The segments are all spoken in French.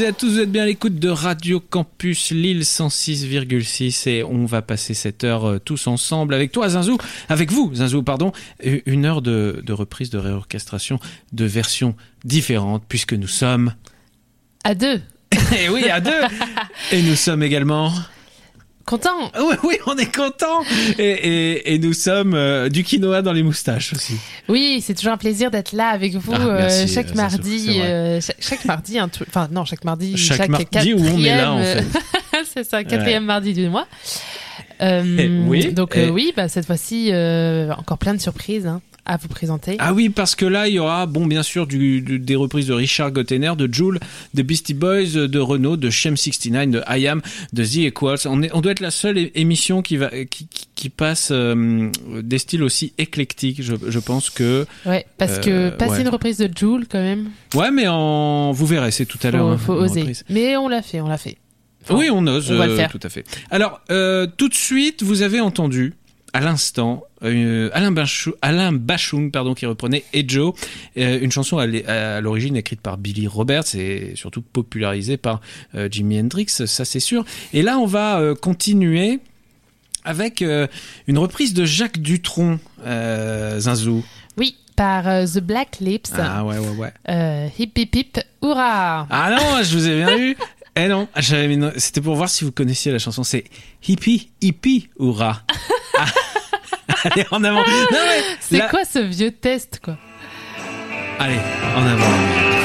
toutes et à tous, vous êtes bien à l'écoute de Radio Campus Lille 106,6 et on va passer cette heure euh, tous ensemble avec toi Zinzou, avec vous Zinzou, pardon, une heure de, de reprise, de réorchestration, de versions différentes puisque nous sommes... À deux. Et oui, à deux Et nous sommes également... Content. Oui, oui, on est content et, et, et nous sommes euh, du quinoa dans les moustaches aussi. Oui, c'est toujours un plaisir d'être là avec vous Ah, euh, merci, chaque mardi. euh, chaque, chaque mardi. Enfin, non, chaque mardi. Chaque mardi où on est là, en quatrième, fait. euh, c'est ça, quatrième mardi du mois. Euh, Eh, oui, Donc et- euh, oui, bah, cette fois-ci, euh, encore plein de surprises hein, à vous présenter. Ah oui, parce que là, il y aura, bon, bien sûr, du, du- des reprises de Richard Gottener, de Joule, de Beastie Boys, de Renault, de Shem 69, de I Am, de The Equals. On, est, on doit être la seule émission qui, va, qui, passe euh, des styles aussi éclectiques. Je, je pense que. Ouais, parce Euh, que passer ouais. une reprise de Joule quand même, Ouais, mais en, vous verrez, c'est tout à l'heure. hein, faut une oser. reprise. Mais on l'a fait, on l'a fait. Enfin, oui, on ose, on va le euh, faire. tout à fait. Alors, euh, tout de suite, vous avez entendu à l'instant euh, Alain, Alain Bachung, pardon, qui reprenait Ejo, euh, une chanson à l'origine écrite par Billy Roberts et surtout popularisée par euh, Jimi Hendrix, ça c'est sûr. Et là, on va continuer avec une reprise de Jacques Dutronc, Zinzou. Oui, par The Black Lips. Ah ouais, ouais, ouais. Euh, hip hip hip, hurrah Ah non, je vous ai bien eu. Eh non, c'était pour voir si vous connaissiez la chanson. C'est hippie, hippie, hurrah. Ah. Allez, en avant. C'est quoi ce vieux test, quoi? Allez, en avant.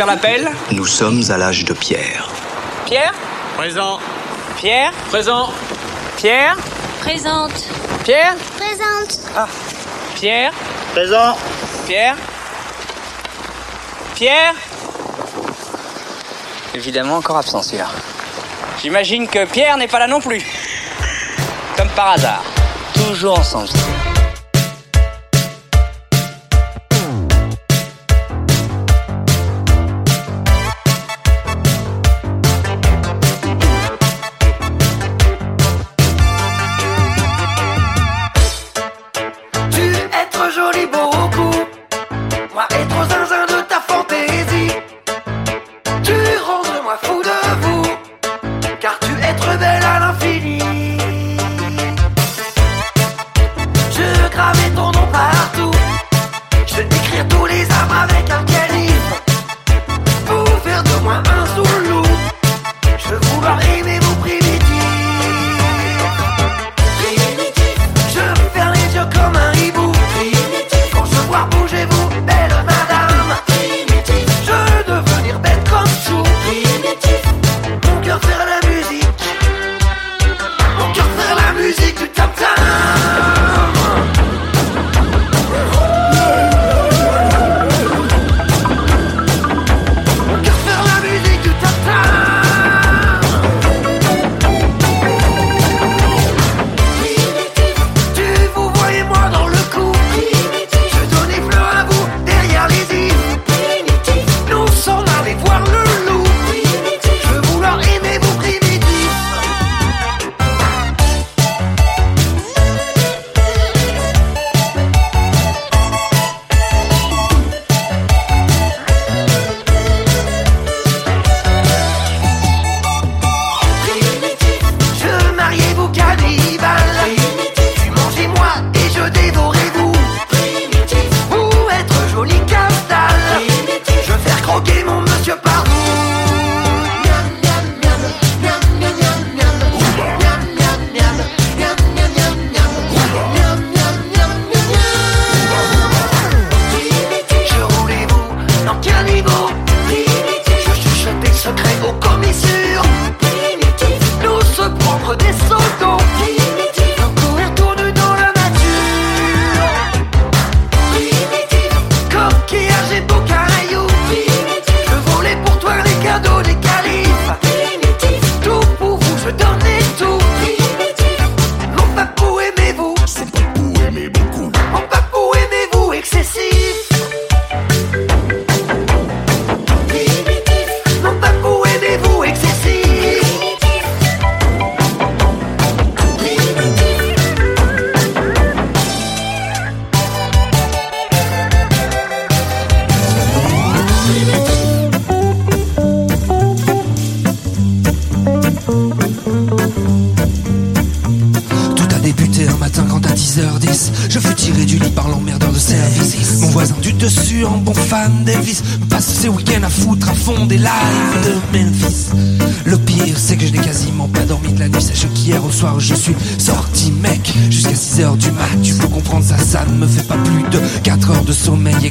Faire l'appel. Nous sommes à l'âge de pierre. Pierre Présent. Pierre Présent. Pierre Présente. Pierre Présente. Ah. Pierre Présent. Pierre Pierre Évidemment encore absent celui-là. J'imagine que Pierre n'est pas là non plus. Comme par hasard. Toujours ensemble.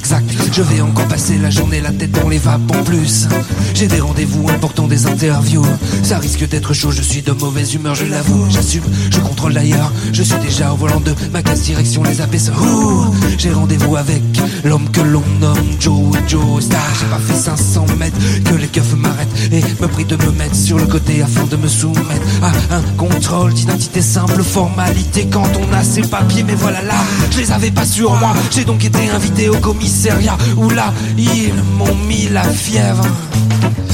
gesagt. Je vais encore passer la journée la tête dans les vapes en plus. J'ai des rendez-vous importants des interviews. Ça risque d'être chaud je suis de mauvaise humeur je l'avoue. J'assume je contrôle d'ailleurs. Je suis déjà au volant de ma casse direction les Ouh, J'ai rendez-vous avec l'homme que l'on nomme Joe Joe Star. J'ai pas fait 500 mètres que les keufs m'arrêtent Et me prient de me mettre sur le côté afin de me soumettre À un contrôle d'identité simple formalité. Quand on a ses papiers mais voilà là Je les avais pas sur moi. J'ai donc été invité au commissariat Où là ils m'ont mis la fièvre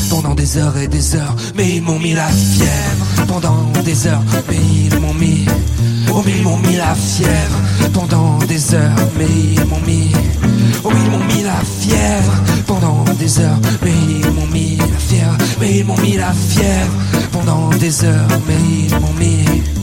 pendant des heures et des heures, mais ils m'ont mis la fièvre. Pendant des heures, mais ils m'ont mis. Oh, mais ils m'ont mis la fièvre. Pendant des heures, mais ils m'ont mis. Oh, ils m'ont mis la fièvre. Pendant des heures, mais ils m'ont mis la fièvre. Mais ils m'ont mis la fièvre. Pendant des heures, mais ils m'ont mis.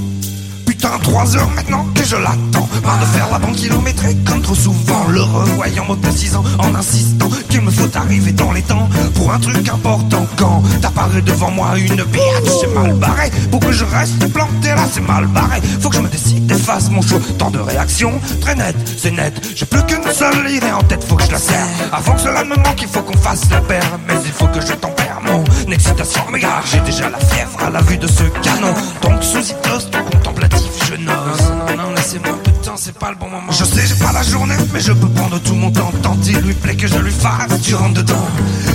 Putain trois heures maintenant que je l'attends. Marre de faire la banque kilométrée comme trop souvent. Le revoyant me précisant en insistant qu'il me faut arriver dans les temps pour un truc important. Quand t'apparais devant moi une biatch, c'est mal barré. Pour que je reste planté là, c'est mal barré. Faut que je me décide et fasse mon choix. Tant de réactions, très net, c'est net. J'ai plus qu'une seule idée en tête, faut que je la serre. Avant que cela me manque, il faut qu'on fasse la paire. Mais il faut que je tempère mon excitation. Mais j'ai déjà la fièvre à la vue de ce canon. Donc sous tout contemplatif, je n'ose. Non, non, non, laissez-moi un peu de temps, c'est pas le bon moment. Je sais, j'ai pas la journée, mais je peux prendre tout mon temps. Tant il lui plaît que je lui fasse, tu rentres dedans.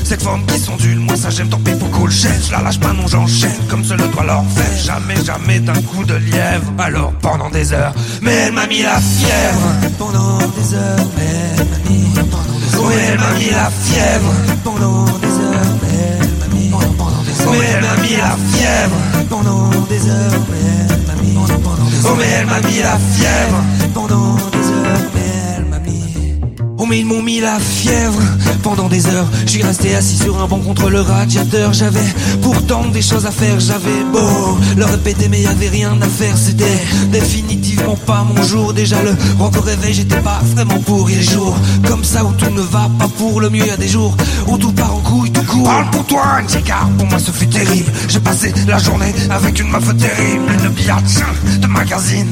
Cette forme qui s'ondule, moi ça j'aime, tant pis pour qu'on le jette. Je la lâche pas, non, j'enchaîne comme se le doit leur faire. Jamais, jamais d'un coup de lièvre. Alors pendant des heures, mais elle m'a mis la fièvre. Pendant des heures, mais elle m'a mis. Oui, elle m'a mis la fièvre. Pendant des heures, mais elle m'a mis. Mais elle m'a mis la fièvre. Pendant des heures, mais elle m'a mis. Oh, mais elle m'a mis la fièvre. Mais ils m'ont mis la fièvre pendant des heures. J'y resté assis sur un banc contre le radiateur. J'avais pourtant des choses à faire. J'avais beau leur répéter mais y avait rien à faire. C'était définitivement pas mon jour. Déjà le rock au réveil, j'étais pas vraiment pour. Y a des jours comme ça où tout ne va pas pour le mieux. Y a des jours où tout part en couille, tout court. Parle pour toi, car pour moi ce fut terrible. J'ai passé la journée avec une meuf terrible, une biatch de magazine,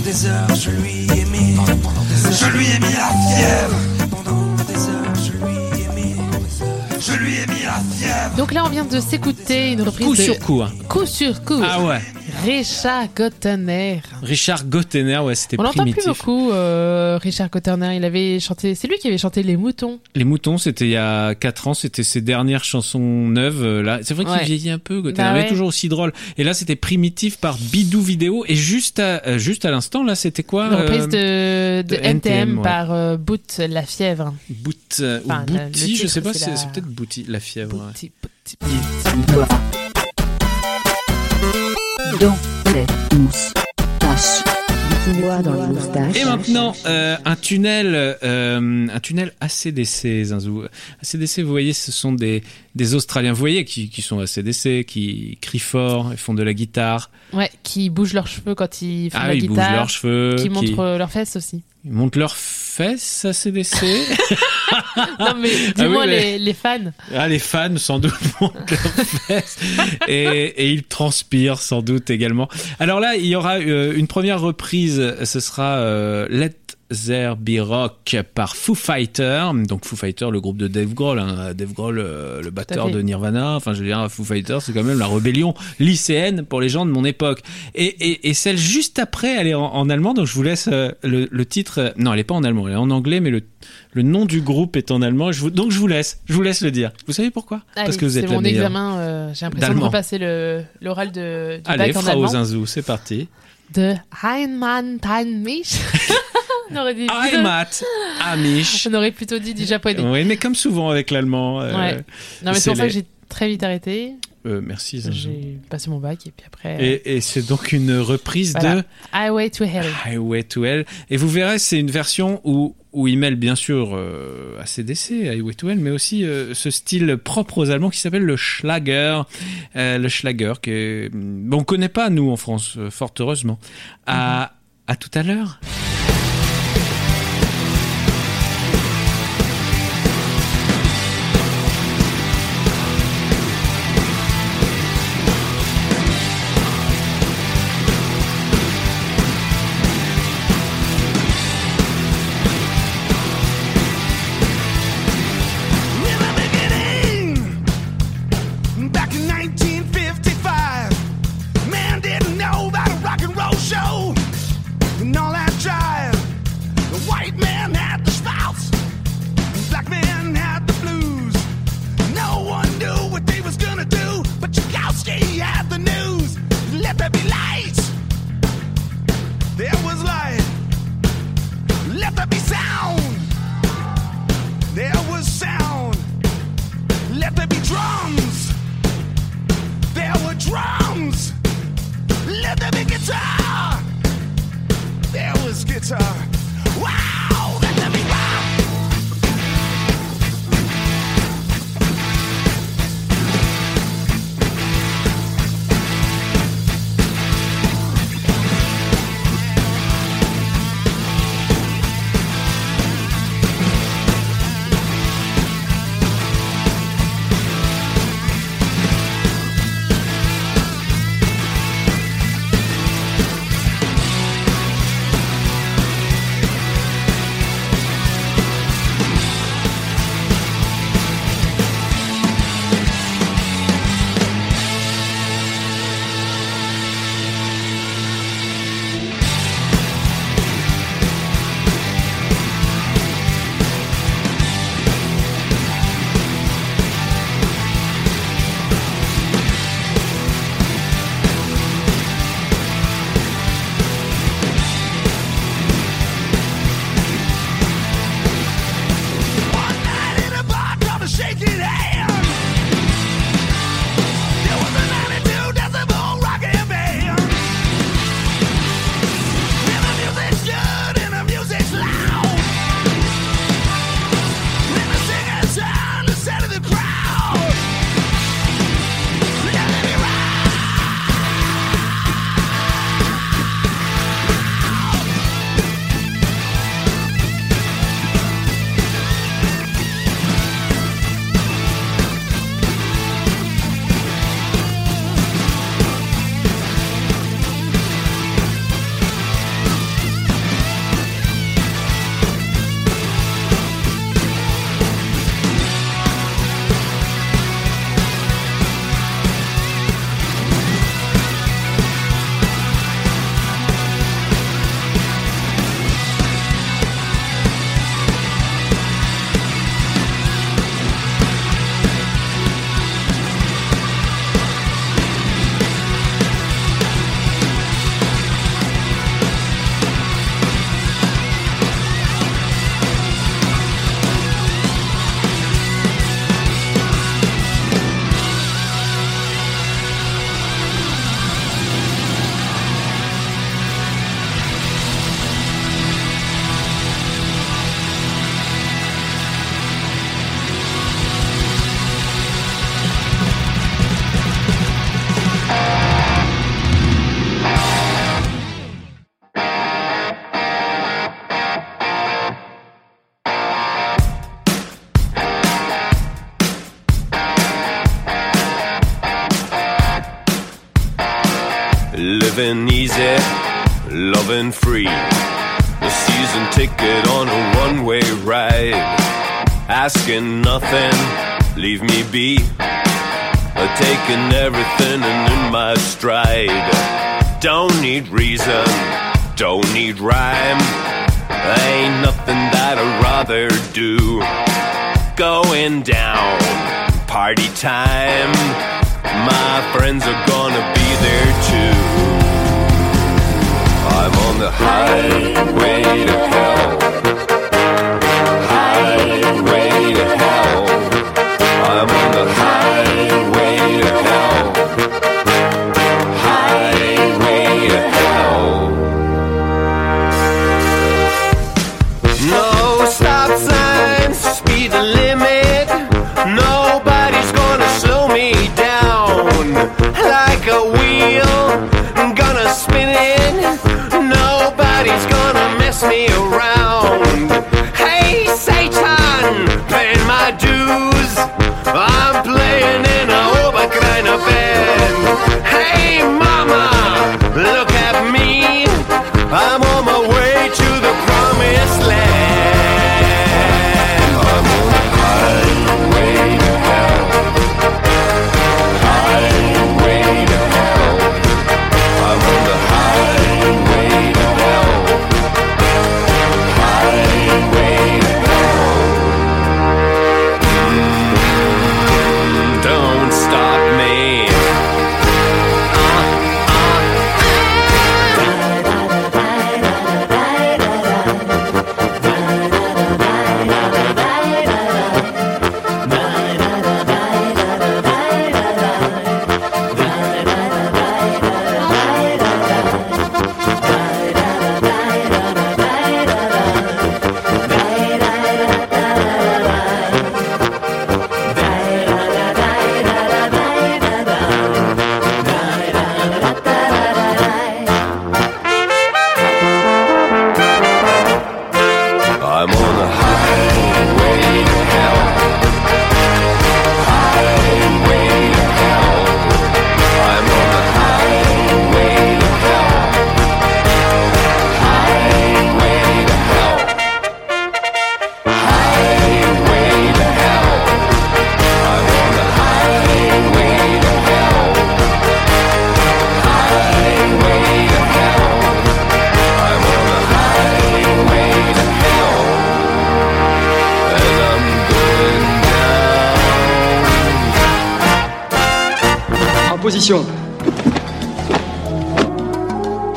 des heures, je lui ai mis. Je lui ai mis la fièvre. Pendant des heures, je lui ai mis. Je lui ai mis. Donc là, on vient de s'écouter une reprise Coup de... sur coup. hein. Coup sur coup. Ah ouais. Richard Gottener. Richard Gottener, ouais, c'était On l'entend plus primitif. beaucoup, euh, Richard Gottener. Il avait chanté. C'est lui qui avait chanté Les Moutons. Les moutons, c'était il y a 4 ans, c'était ses dernières chansons neuves. euh, Là, c'est vrai qu'il Ouais. vieillit un peu, Gottener, Bah mais ouais. toujours aussi drôle. Et là, c'était primitif par Bidou Vidéo. Et juste à, euh, juste à l'instant, là, c'était quoi Une reprise de, de de NTM, ouais. par Boot La Fièvre. Boot, Enfin, ou Bouti, je sais pas, c'est c'est la- c'est peut-être Bouti, la fièvre. Dans les moustaches. Dans les. Et maintenant, euh, un tunnel, euh, un tunnel ACDC, Zinzou. ACDC, vous voyez, ce sont des, des Australiens, vous voyez, qui, qui sont ACDC, qui crient fort, ils font de la guitare, Ouais, qui bougent leurs cheveux quand ils font ah, la ils guitare. bougent leurs cheveux, Qui montrent leurs fesses aussi. ils montent leurs fesses, ACDC. non, mais Ah oui, dis-moi mais- les, les fans. ah, les fans, sans doute, montent leurs fesses. Et, et ils transpirent, sans doute, également. Alors là, il y aura euh, une première reprise, ce sera euh, Let There Be Rock par Foo Fighter. Donc Foo Fighter, le groupe de Dave Grohl. Hein. Dave Grohl, euh, le batteur de Nirvana. Enfin, je veux dire, Foo Fighter, c'est quand même la rébellion lycéenne pour les gens de mon époque. Et, et, et celle juste après, elle est en, en allemand. Donc je vous laisse euh, le, le titre. euh, Non, elle est pas en allemand, elle est en anglais, mais le, le nom du groupe est en allemand. Je vous, donc je vous laisse, je vous laisse le dire. Vous savez pourquoi? Parce que vous êtes la mon examen. euh, J'ai l'impression de repasser l'oral de, du Allez, bac en Frau. Zinzou, c'est parti. De Heimann Mich. on, aurait dit, Heimat, Amish. on aurait plutôt dit du japonais. Oui, mais comme souvent avec l'allemand. euh, Ouais. Non, mais c'est pour ça que j'ai très vite arrêté. euh, merci. J'ai passé mon bac et puis après. Et, et c'est donc une reprise Voilà. de Highway to Hell. Highway to Hell. Et vous verrez, c'est une version où, où ils mêlent bien sûr euh, ACDC, Highway to Hell, mais aussi euh, ce style propre aux Allemands qui s'appelle le Schlager. Euh, le Schlager, que bon, on connaît pas nous en France, fort heureusement. À, à tout à l'heure.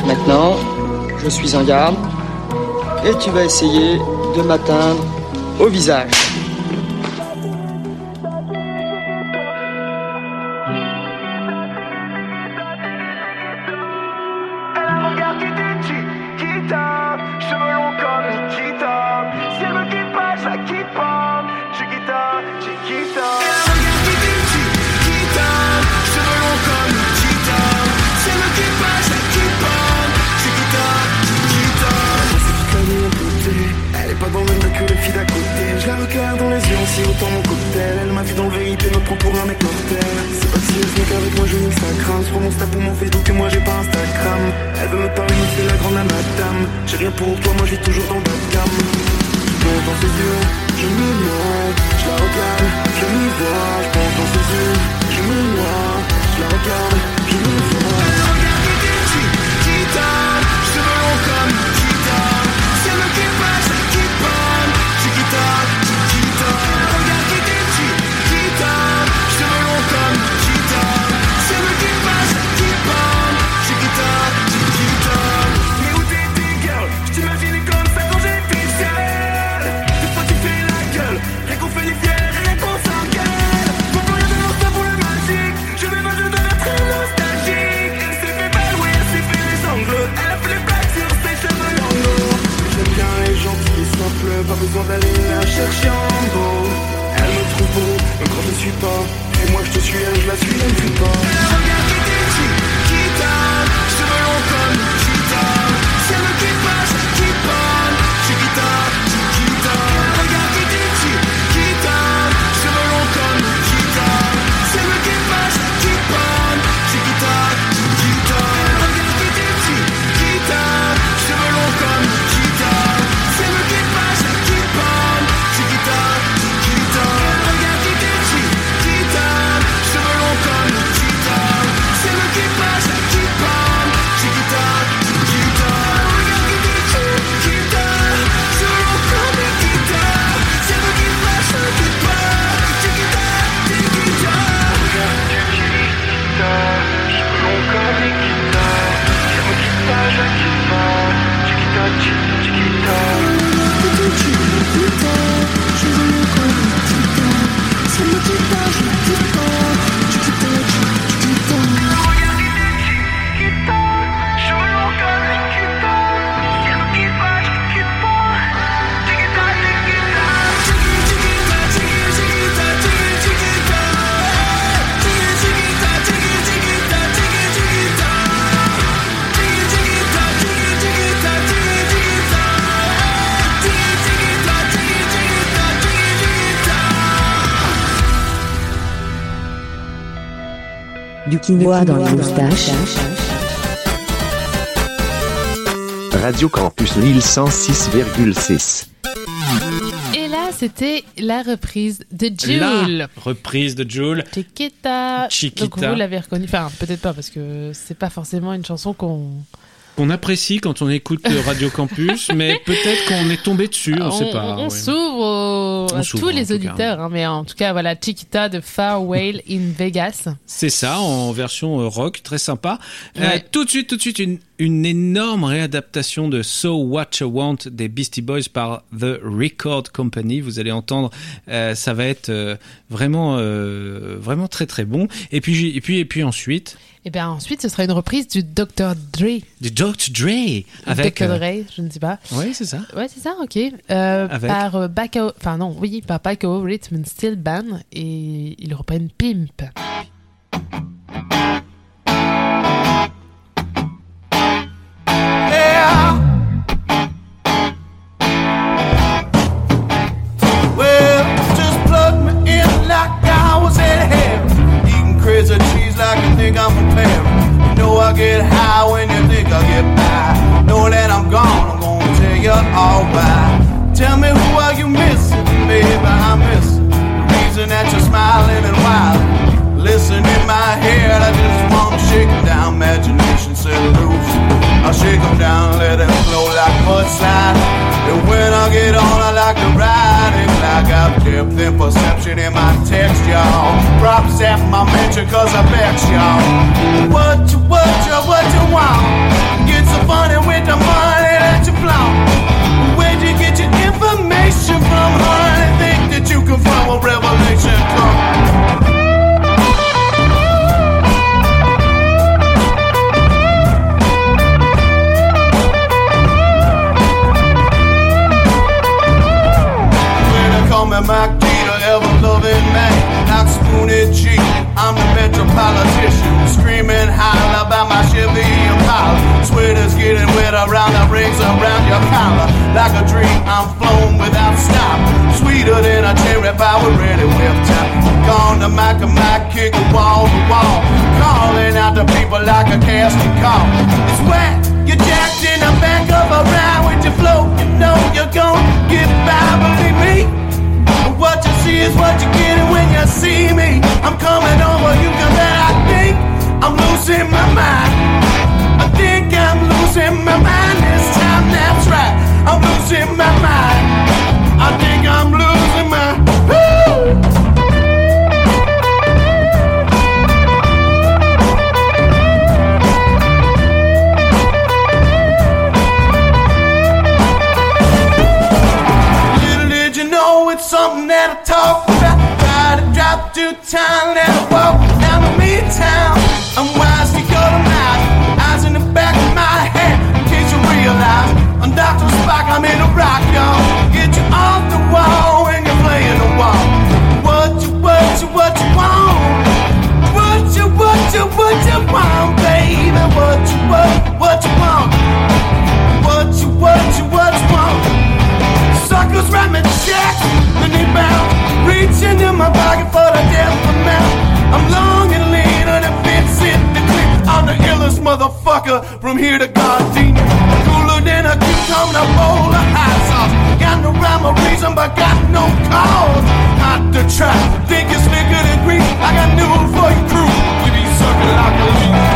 Maintenant, je suis en garde et tu vas essayer de m'atteindre au visage. triunfo bois dans les moustaches. Radio Campus Lille 106,6. Et là, c'était la reprise de Jules. Reprise de Jules. Chiquita. Chiquita. Donc vous l'avez reconnu, Enfin, peut-être pas, parce que c'est pas forcément une chanson qu'on qu'on apprécie quand on écoute Radio Campus, mais peut-être qu'on est tombé dessus, on ne sait pas. On s'ouvre à tous les auditeurs, hein, mais en tout cas, voilà, Chiquita de Far Whale in Vegas. C'est ça, en version euh, rock, très sympa. Euh, tout de suite, tout de suite, une, énorme réadaptation de So What You Want des Beastie Boys par The Record Company. Vous allez entendre, euh, ça va être vraiment, vraiment très très bon. Et puis, et puis, et puis ensuite? Et bien ensuite, ce sera une reprise du Dr. Dre. Du Dr. Dre avec Dr. Euh, Dre, je ne sais pas. Oui, c'est ça. Oui, c'est ça, ok. Euh, par euh, enfin non, oui, par Bacao Rhythm and Steel Band et ils reprennent Pimp. like you think I'm a parent. You know I get high when you think I get by. Know that I'm gone, I'm gonna tell you all why. Tell me who are you missing, baby? I'm missing the reason that you're smiling and wild. Listen in my head, I just wanna shake down. Imagination set loose. I'll shake them down, let them flow like mudslide. And when I get on, I like to ride. And like I've depth and perception in my text, y'all. Props at my mention, cause I bet, y'all. What you, what you, what you want? Get so funny with the money that you blow. Where'd you get your information from, honey? Think that you can find a revelation, come. Me my Gator, ever loving man, not Spoonie G. I'm the metropolitician, screaming holler about my Chevy Impala. Sweaters getting wet around the rings around your collar. Like a dream, I'm flown without stop. Sweeter than a cherry pie with ready whip top. Gone to and Mac, kick a wall to wall. Calling out to people like a casting call. It's wet, you're jacked in the back of a ride with your flow. You know you're gonna get by, believe me. What you see is what you get, getting when you see me. I'm coming over, you can bet I think I'm losing my mind. I think I'm losing my mind this time, that's right. I'm losing my mind. I think I'm losing town and I walk down the midtown. I'm wise to go to mouth. Eyes in the back of my head. In case you realize I'm Dr. Spock, I'm in a rock, y'all. Get you off the wall when you're playing the wall. What you, what you, what you want? What you, what you, what you want, baby? What you, what, what you want? What you, what you, what you want? Suckers write me checks they bound. Reaching in my pocket for the death amount. I'm long and lean and it fits in the clip. I'm the illest motherfucker from here to Gardenia. Cooler than a cucumber bowl of hot sauce. Got no rhyme or reason, but got no cause. Not to try. Think it's slicker than green. I got news for your crew. We be sucking like a leaf.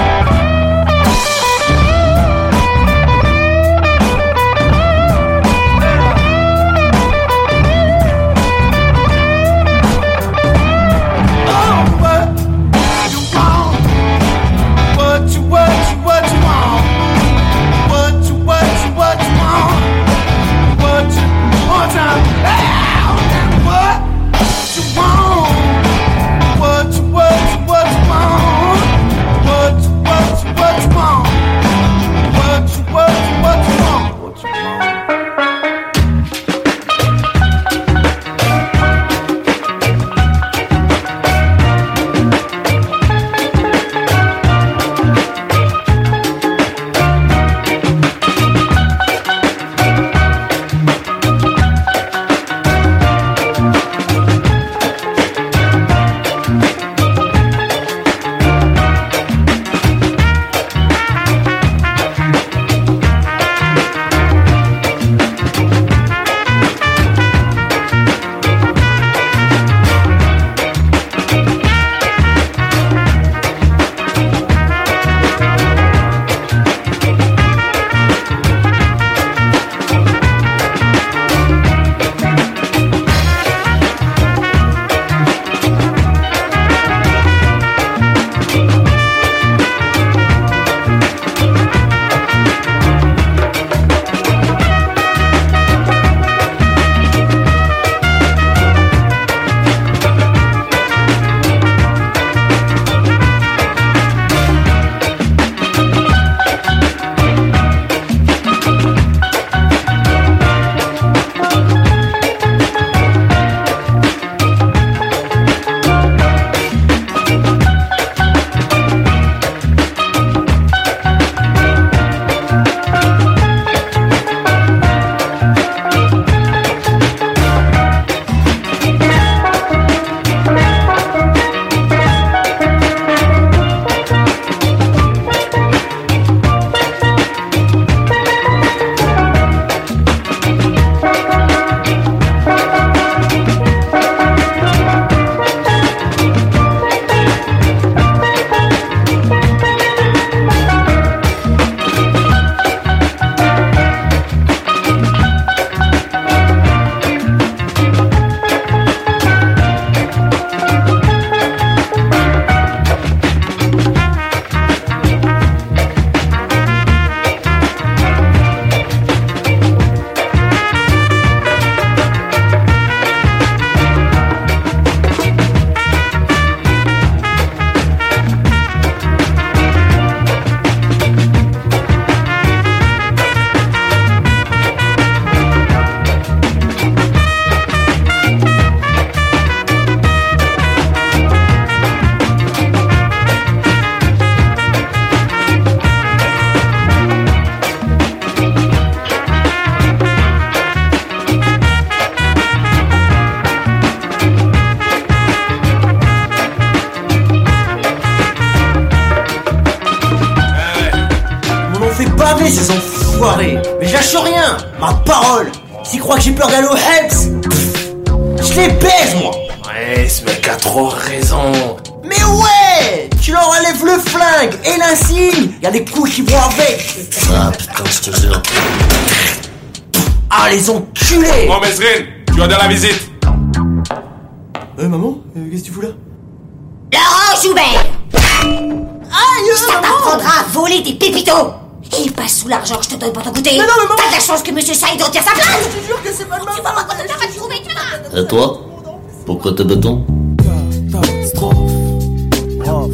Mesrine, tu vas dans la visite. Euh, maman euh, Qu'est-ce que tu fous là? Laurent Joubert Aïe Ça t'apprendra à voler des pépitos Il passe sous l'argent que je te donne pour ton goûter Mais non, mais maman- T'as de la chance que Monsieur Saïd retire sa place Je te jure que c'est pas de ma Tu vas voir quand tu vas trouver, tu vas Et toi Pourquoi te bat-on Catastrophe. Prof.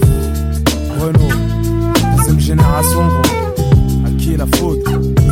Renault. Génération, gros. À qui est la faute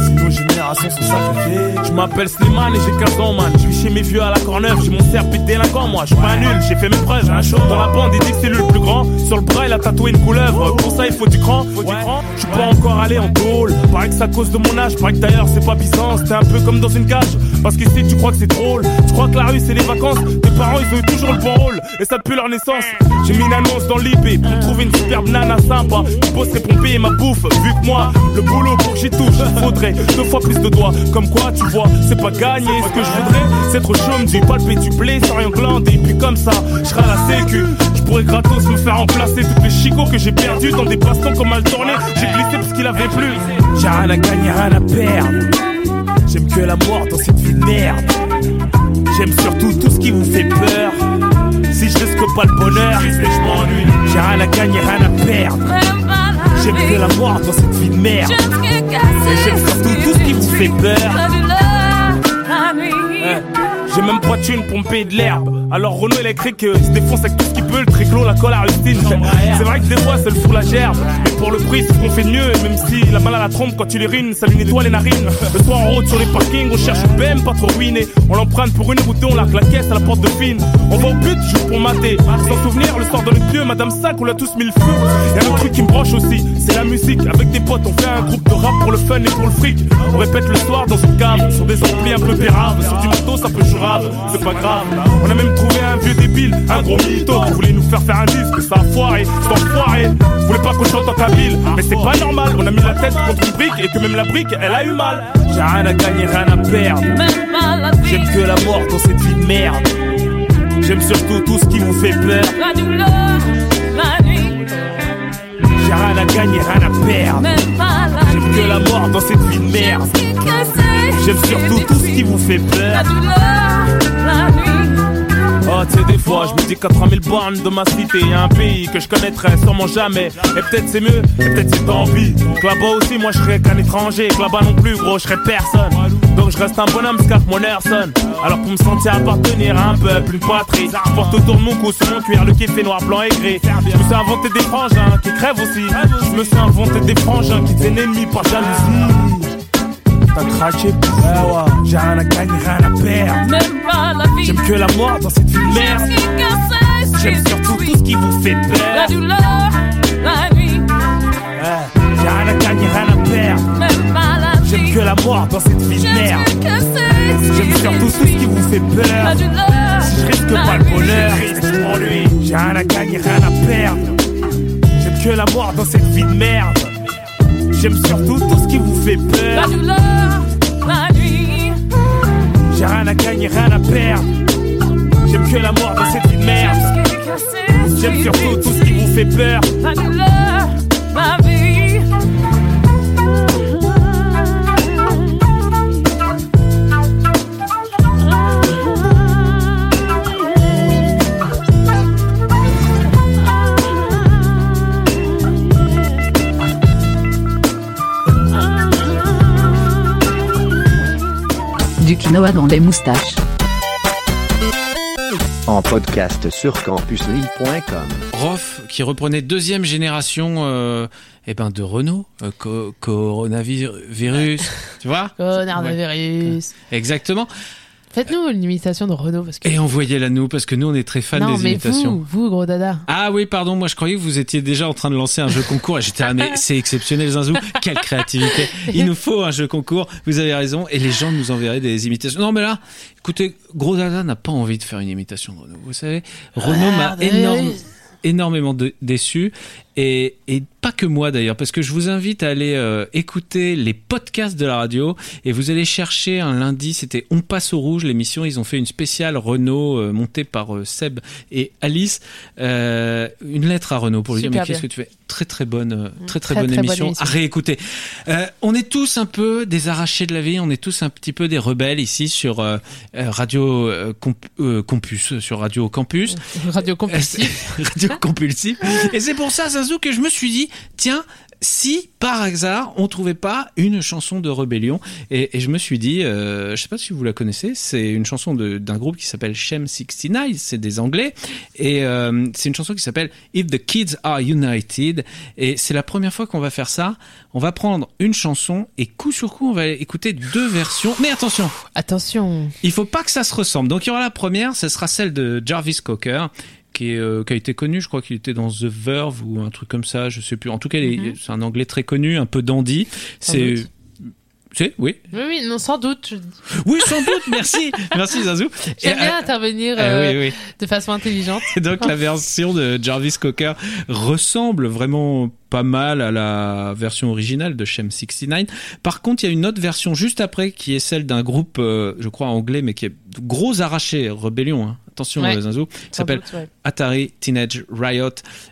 Si nos générations sont sacrifiées. Je m'appelle Slimane et j'ai 15 ans, man. Je vis chez mes vieux à la Corneuve, j'ai mon cerf délinquant, moi. Je suis pas nul, j'ai fait mes preuves. J'ai un show dans la bande, il dit que c'est lui le plus grand. Sur le bras, il a tatoué une couleuvre. Pour ça, il faut du cran. Faut du cran. Je suis pas encore allé en tôle. Paraît que c'est à cause de mon âge. Paraît que d'ailleurs, c'est pas Byzance. T'es un peu comme dans une cage. Parce qu'ici, tu crois que c'est drôle. Tu crois que la rue, c'est les vacances. Tes parents, ils ont eu toujours le bon rôle. Et ça depuis leur naissance. J'ai mis une annonce dans l'IP pour trouver une superbe nana sympa. Qui bosserait pour me payer ma bouffe. Vu que moi, le boulot pour que j'y touche, faudrait deux fois plus de doigts. Comme quoi, tu vois, c'est pas gagné. Ce que je voudrais, c'est être chaume, du palper du blé sans rien glander. Et puis comme ça, je serai à la sécu. Je pourrais gratos me faire remplacer toutes les chicots que j'ai perdus dans des bastons comme mal tourné. J'ai glissé parce qu'il avait plus. J'ai rien à gagner, rien à perdre. J'aime que la mort dans cette vie de merde. J'aime surtout tout ce qui vous fait peur. Si je risque pas le bonheur, je m'ennuie. J'ai rien à gagner, rien à perdre. J'aime que la mort dans cette vie de merde. Et j'aime surtout tout ce qui vous fait peur. Hein? J'ai même pas de thune pour me payer de l'herbe. Alors Renault électrique euh, il se défonce avec tout ce le triclo, la colle, la rustine. C'est vrai que des fois c'est le fou la gerbe. Mais pour le prix, c'est ce qu'on fait mieux. Même si la mal à la trompe quand tu les rines, ça lui nettoie les narines. Le soir en route sur les parkings, on cherche BM pas trop ruiné. On l'emprunte pour une route, on largue la caisse à la porte de fine. On va au but, joue pour mater. Sans souvenir, le soir dans le pieu, Madame Sac, on l'a tous mis le feu. Y'a un truc qui me branche aussi, c'est la musique. Avec des potes, on fait un groupe de rap pour le fun et pour le fric. On répète le soir dans une cave, sur des amplis un peu péraves. Sur du matos, ça peut jurave, c'est pas grave. On a même trouvé un vieux débile, un gros mytho voulait nous faire faire un disque. Ça a foiré, c'est enfoiré. Je voulais pas qu'on chante en kabyle, mais c'est pas normal. On a mis la tête contre une brique et que même la brique, elle a eu mal. J'ai rien à gagner, rien à perdre. J'aime que la mort dans cette vie de merde. J'aime surtout tout ce qui vous fait peur. La douleur, la nuit, J'ai rien à gagner, rien à perdre. la J'aime que la mort dans cette vie de merde. J'aime surtout tout ce qui vous fait La peur. douleur, la nuit. Tu sais, des fois, je me dis qu'à 3000 bornes de ma cité, y a un pays que je connaîtrais sûrement jamais. Et peut-être c'est mieux, et peut-être c'est pis. Que là-bas aussi, moi je serais qu'un étranger. Que là-bas non plus, gros, je serais personne. Donc je reste un bonhomme, scarf mon Herson. Alors pour me sentir appartenir à un peuple, une patrie, porte autour de mon cou sur mon cuir le kiff est noir, blanc et gris. Je me suis inventé des frangins qui crèvent aussi. Je me suis inventé des frangins qui deviennent ennemis par jalousie. T'as ouais, ouais. J'ai rien à gagner, rien à perdre. Même pas la vie. J'aime que la mort dans cette vie de merde. J'aime surtout tout ce qui vous fait La peur. douleur, la nuit. J'ai rien à gagner, rien à perdre. Même pas la vie. J'aime que la mort dans cette vie de merde. J'aime surtout tout ce qui vous fait La peur. douleur, Si je risque pas le bonheur, je m'ennuie. J'ai rien à gagner, rien à perdre. J'aime que la mort dans cette vie de merde. J'aime surtout tout ce qui vous fait la peur. douleur, la nuit. J'ai rien à gagner, rien à perdre. J'aime que la mort dans cette merde. J'aime surtout tout ce qui vous fait peur. La douleur, Quinoa dans les moustaches. En podcast sur campuslille.com. Rof qui reprenait deuxième génération euh, eh ben de Renault, euh, co- coronavirus, tu vois? Coronavirus. Exactement. Faites-nous une imitation de Renault parce que. Et envoyez-la nous parce que nous on est très fans non, des mais imitations. vous, vous, gros dada. Ah oui, pardon, moi je croyais que vous étiez déjà en train de lancer un jeu concours et j'étais ah mais c'est exceptionnel Zinzou, quelle créativité. Il nous faut un jeu concours, vous avez raison et les gens nous enverraient des imitations. Non mais là, écoutez, Gros Dada n'a pas envie de faire une imitation de Renault, vous savez. Renault m'a énorme énormément de- déçu. Et, et pas que moi d'ailleurs, parce que je vous invite à aller euh, écouter les podcasts de la radio et vous allez chercher un lundi, c'était On passe au rouge, l'émission, ils ont fait une spéciale Renault euh, montée par euh, Seb et Alice, une lettre à Renault pour lui dire mais qu'est-ce que tu fais? Très très bonne, euh, très très, Très, bonne très bonne émission à réécouter. On est tous un peu des arrachés de la vie, on est tous un petit peu des rebelles ici sur Radio Comp- Campus, sur Radio Campus. Radio compulsif. Radio compulsif. Et c'est pour ça, Que je me suis dit, tiens, si par hasard on trouvait pas une chanson de rébellion, et, et je me suis dit, euh, je sais pas si vous la connaissez, c'est une chanson d'un groupe qui s'appelle Shem 69, c'est des Anglais, et euh, c'est une chanson qui s'appelle If the Kids Are United, et c'est la première fois qu'on va faire ça. On va prendre une chanson et coup sur coup on va écouter deux versions. Mais attention, Attention. il faut pas que ça se ressemble. Donc il y aura la première, ce sera celle de Jarvis Cocker, qui, est, euh, qui a été connu, je crois qu'il était dans The Verve ou un truc comme ça, je sais plus. En tout cas, Mhm. c'est un anglais très connu, un peu dandy. C'est, oui, Oui, oui, non, sans doute. je dis. oui, sans doute. Merci, merci Zazou. J'aime bien euh, intervenir euh, euh, oui, oui. de façon intelligente. Et donc la version de Jarvis Cocker ressemble vraiment pas mal à la version originale de Shem 69. Par contre, il y a une autre version juste après qui est celle d'un groupe, je crois anglais, mais qui est gros arraché, rébellion. hein. Attention, Ouais. Zinzou, qui s'appelle ouais. Atari Teenage Riot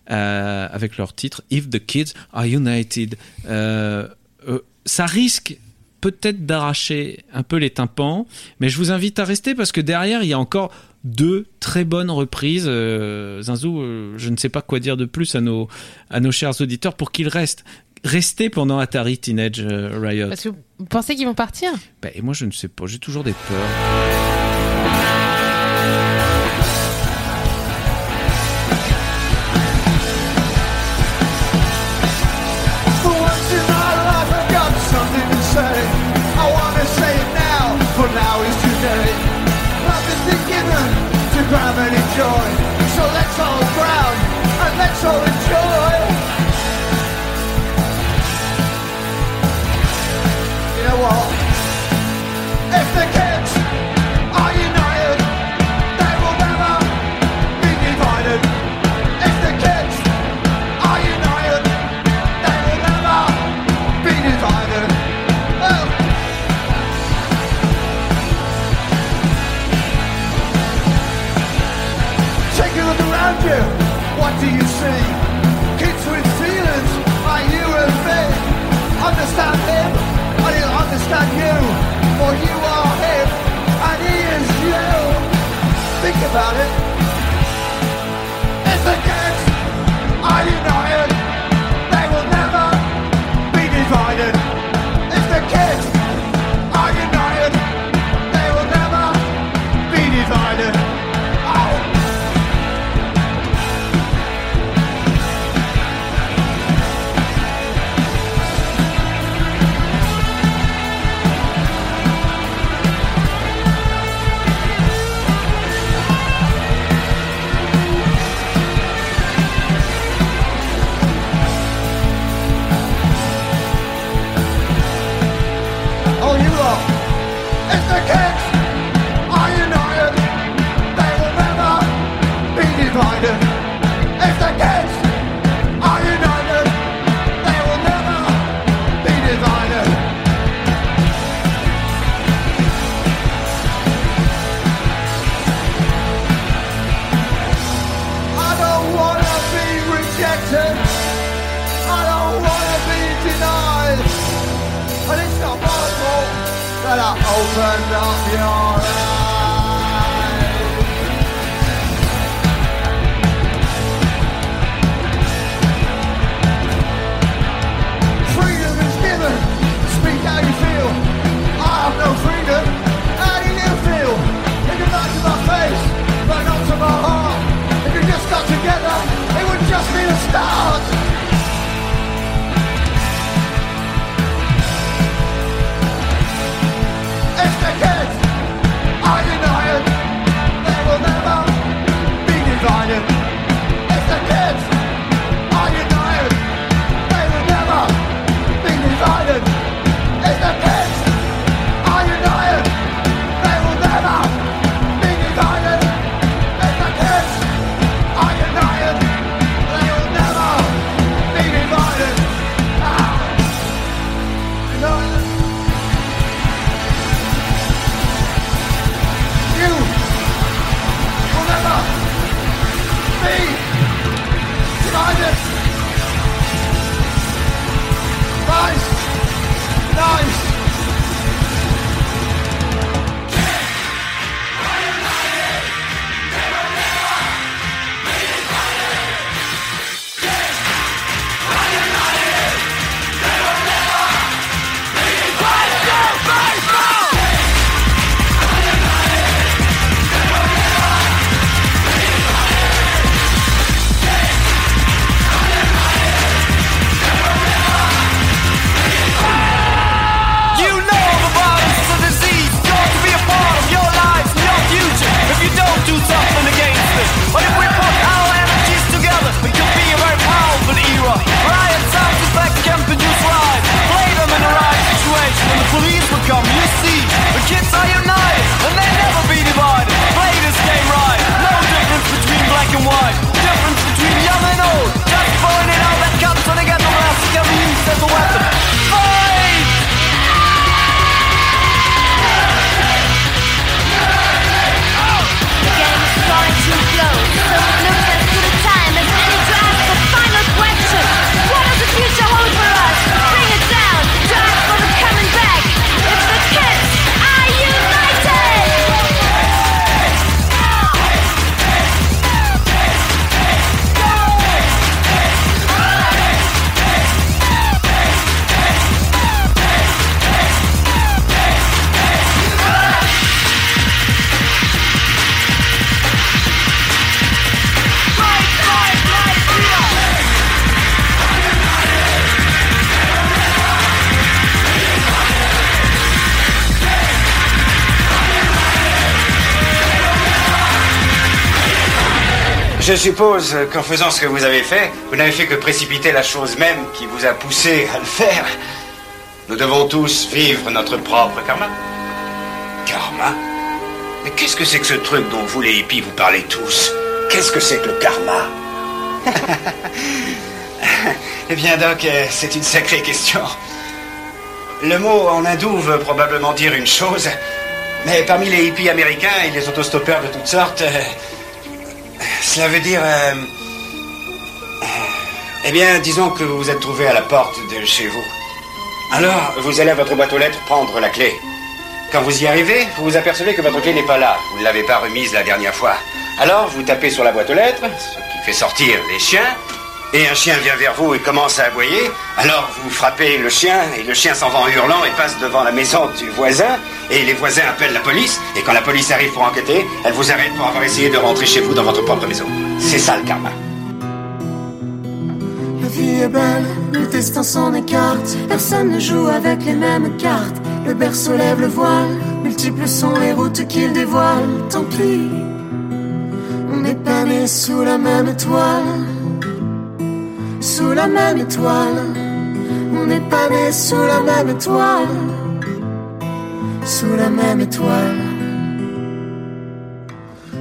euh, avec leur titre If the Kids Are United. Euh, euh, ça risque peut-être d'arracher un peu les tympans, mais je vous invite à rester parce que derrière il y a encore deux très bonnes reprises. Zinzou, euh, je ne sais pas quoi dire de plus à nos, à nos chers auditeurs pour qu'ils restent. Restez pendant Atari Teenage Riot. Parce que vous pensez qu'ils vont partir? Bah, et moi je ne sais pas, j'ai toujours des peurs. Grab and enjoy So let's all grab and let's all enjoy about it. Je suppose qu'en faisant ce que vous avez fait, vous n'avez fait que précipiter la chose même qui vous a poussé à le faire. Nous devons tous vivre notre propre karma. Karma? Mais qu'est-ce que c'est que ce truc dont vous les hippies vous parlez tous? Qu'est-ce que c'est que le karma? Eh bien Doc, euh, c'est une sacrée question. Le mot en hindou veut probablement dire une chose, mais parmi les hippies américains et les autostoppeurs de toutes sortes, euh, cela veut dire... euh, eh bien, disons que vous vous êtes trouvé à la porte de chez vous. Alors, vous allez à votre boîte aux lettres prendre la clé. Quand vous y arrivez, vous vous apercevez que votre clé n'est pas là. Vous ne l'avez pas remise la dernière fois. Alors, vous tapez sur la boîte aux lettres, ce qui fait sortir les chiens. Et un chien vient vers vous et commence à aboyer. Alors, vous frappez le chien et le chien s'en va en hurlant et passe devant la maison du voisin. Et les voisins appellent la police. Et quand la police arrive pour enquêter, elle vous arrête pour avoir essayé de rentrer chez vous dans votre propre maison. C'est ça le karma. La vie est belle, le destin s'en écarte. Personne ne joue avec les mêmes cartes. Le berceau lève le voile, multiples sont les routes qu'il dévoile. Tant pis, on n'est pas nés sous la même étoile. Sous la même étoile, on n'est pas nés sous la même étoile. Sous la même étoile.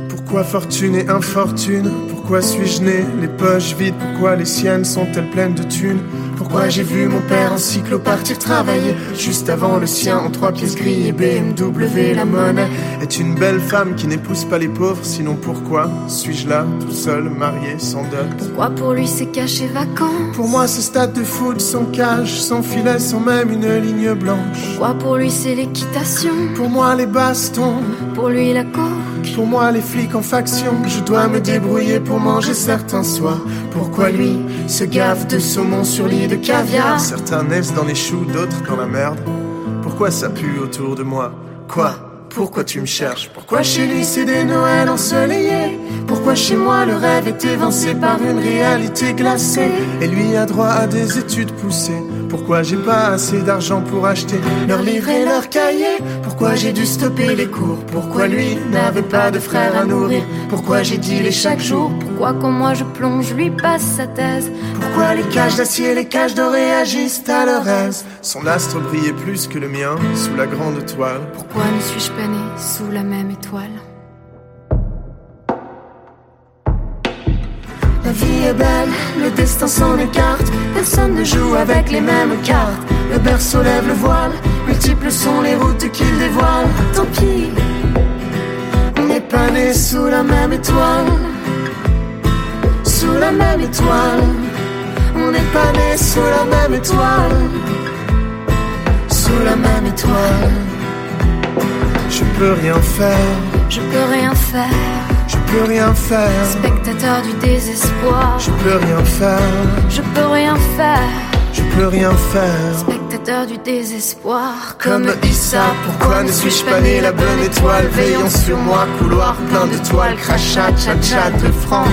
Pourquoi fortune et infortune? Pourquoi suis-je né? Les poches vides Pourquoi les siennes sont-elles pleines de thunes? Pourquoi j'ai vu mon père en cyclo partir travailler Juste avant le sien en trois pièces gris et BMW la monnaie. Est une belle femme qui n'épouse pas les pauvres Sinon pourquoi suis-je là, tout seul, marié, sans dot? Pourquoi pour lui c'est caché vacant? Pour moi ce stade de foot sans cage, sans filet, sans même une ligne blanche. Pourquoi pour lui c'est l'équitation? Pour moi les bastons. Pour lui la coke Pour moi les flics en faction. Je dois me débrouiller pour manger certains soirs. Pourquoi lui se gave de saumon sur lit de caviar. Certains naissent dans les choux, d'autres dans la merde. Pourquoi ça pue autour de moi Quoi pourquoi tu me cherches Pourquoi chez lui c'est des Noëls ensoleillés Pourquoi chez moi le rêve est évincé par une réalité glacée Et lui a droit à des études poussées Pourquoi j'ai pas assez d'argent pour acheter Leurs livres et leurs cahiers Pourquoi j'ai dû stopper les cours Pourquoi lui n'avait pas de frère à nourrir Pourquoi j'ai dealé chaque jour Pourquoi quand moi je plonge lui passe sa thèse Pourquoi les cages d'acier et les cages dorées agissent à leur aise Son astre brillait plus que le mien Sous la grande toile Pourquoi ne suis-je pas né sous la même étoile La vie est belle, le destin s'en écarte. Personne ne joue avec les mêmes cartes. Le berceau lève le voile, multiples sont les routes qu'il dévoile. Tant pis, on n'est pas nés sous la même étoile. Sous la même étoile, on n'est pas nés sous la même étoile. Sous la même étoile. Je peux rien faire, Je peux rien faire peux rien faire, Spectateur du désespoir. Je peux rien faire, Je peux rien faire. Je peux rien faire. Spectateur du désespoir. Comme Issa, pourquoi ne suis-je pas né la bonne étoile Veillant sur moi, couloir plein de toiles Crachat, tcha de francs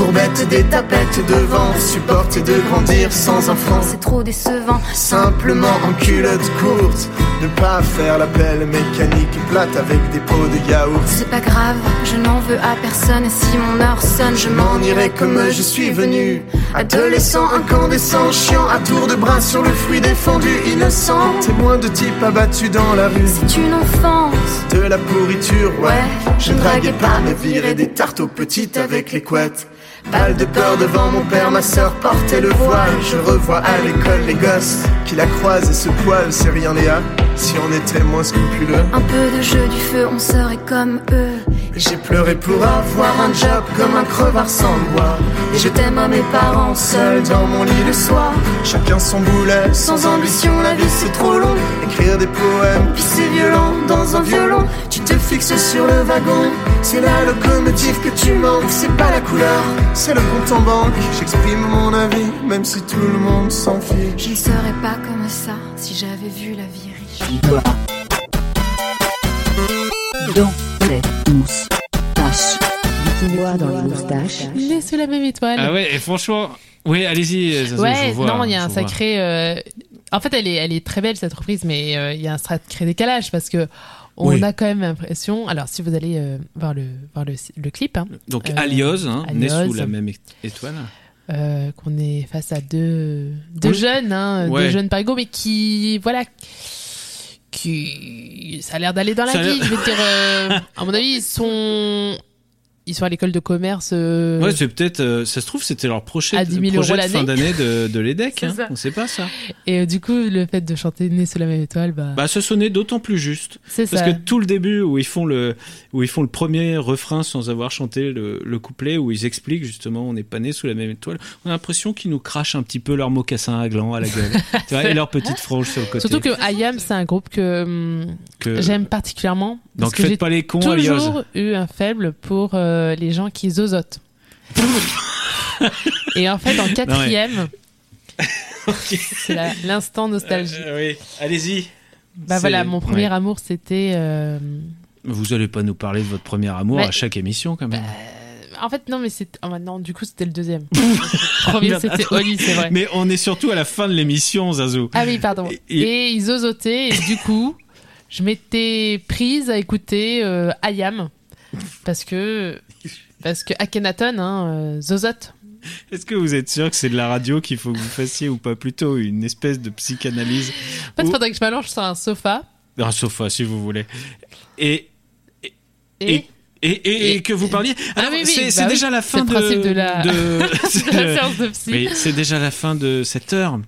Courbette des tapettes devant Supporter de grandir sans enfant C'est trop décevant Simplement en culotte courte Ne pas faire la belle mécanique plate avec des pots de yaourt. C'est pas grave, je n'en veux à personne Et si mon heure sonne, je m'en irai comme je suis venu Adolescent, incandescent, chiant À tour de bras sur le fruit défendu Innocent Témoin de types abattus dans la rue. C'est une enfance De la pourriture, ouais. Ouais, Je ne draguais pas, mais virais des tartes aux petites avec les couettes. Balle de peur devant mon père, ma sœur portait le voile. Je revois à l'école les gosses qui la croisent et se poilent, c'est rien Léa. Si on était moins scrupuleux. Un peu de jeu du feu, on serait comme eux Et j'ai pleuré pour avoir un job comme un crevard sans bois. Et je t'aime à mes parents, seul dans mon lit le soir. Chacun son boulet, Sans ambition, la vie c'est trop long. écrire des poèmes. Puis c'est violent dans un violon. Tu te fixes sur le wagon. C'est la locomotive que tu manques, c'est pas la couleur. C'est le compte en banque, j'exprime mon avis, même si tout le monde s'en fiche. Je ne serais pas comme ça si j'avais vu la vie riche Dans les moustaches. Du quinoa dans les moustaches. Né sous la même étoile. Ah ouais, et franchement, oui, allez-y. Zazo, je Ouais, vois, non, il y a un vois. sacré. euh, En fait, elle est, elle est très belle cette reprise, mais euh, il y a un sacré décalage parce que On Oui. a quand même l'impression. Alors, si vous allez euh, voir le voir le, le clip, hein, Donc euh, Alios, hein, né sous la même étoile. euh, qu'on est face à deux, deux Oui. jeunes, hein, Ouais. deux jeunes parigots, mais qui, voilà, qui, ça a l'air d'aller dans la Ça vie. Je veux dire, euh, à mon avis, ils sont, ils sont à l'école de commerce. euh, Ouais, c'est peut-être, euh, ça se trouve, c'était leur projet, À 10 000 projet euros de fin l'année. d'année de, de l'EDEC. Hein. On sait pas ça. Et euh, du coup, le fait de chanter Né sous la même étoile, bah, Bah, ce sonnait d'autant plus juste. C'est Parce ça. que tout le début où ils font le, où ils font le premier refrain sans avoir chanté le, le couplet, où ils expliquent justement, on n'est pas né sous la même étoile, on a l'impression qu'ils nous crachent un petit peu leurs mocassins à gland à la gueule. tu vois, et leur petite frange sur le côté. surtout que IAM, c'est un groupe que, Que- j'aime particulièrement. parce Donc que faites j'ai pas les cons, toujours Alios. eu un faible pour euh, les gens qui zozotent. Et en fait, en quatrième, c'est l'instant nostalgie. Euh, oui, allez-y. Bah voilà, mon premier ouais. amour, c'était. euh, Vous allez pas nous parler de votre premier amour Mais- à chaque émission quand même. En fait, non, mais c'est. Oh, non, du coup, c'était le deuxième. le premier, c'était. Oli, c'est vrai. Mais on est surtout à la fin de l'émission, Zazou. Ah oui, pardon. Et- Et, ils zozotaient, et du coup, je m'étais prise à écouter euh, Ayam. Parce que. Parce que Akhenaton, hein, euh, zozote. Est-ce que vous êtes sûr que c'est de la radio qu'il faut que vous fassiez ou pas plutôt une espèce de psychanalyse En fait, il ou- faudrait que je m'allonge sur un sofa. un sofa si vous voulez et Et. et et, et- et que vous parliez. Ah oui, oui, c'est bah oui. déjà la fin de, de la- de, de la séance de psy. Oui, c'est déjà la fin de cette heure.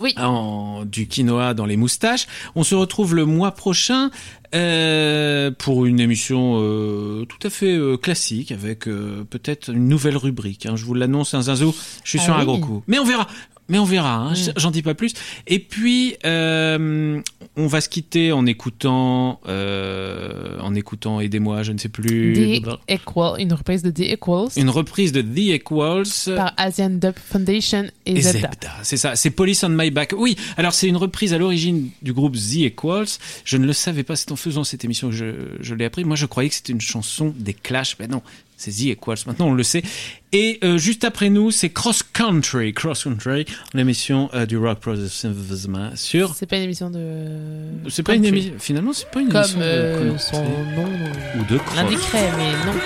Oui. En, du quinoa dans les moustaches. On se retrouve le mois prochain euh, pour une émission euh, tout à fait euh, classique avec euh, peut-être une nouvelle rubrique. hein. Je vous l'annonce, un zinzo. Je suis Ah sur un gros coup. Mais on verra. Mais on verra. hein. Mm. J'en dis pas plus. Et puis euh, on va se quitter en écoutant, euh, en écoutant, aidez-moi, je ne sais plus. The Equal, une reprise de The Equals Une reprise de The Equals. par Asian Dub Foundation et, Et Zebda. Zebda, c'est ça, c'est Police on My Back. Oui, alors c'est une reprise à l'origine du groupe The Equals. Je ne le savais pas, c'est en faisant cette émission que je, je l'ai appris. Moi, je croyais que c'était une chanson des Clash. Ben non, c'est The Equals. Maintenant, on le sait. Et euh, juste après nous, c'est Cross Country, Cross Country, l'émission euh, du rock progressivisme sur. C'est pas une émission de. C'est pas une émission. Finalement, c'est pas une Comme émission de euh, country. son nom ou de cross. l'indiquerait, mais non.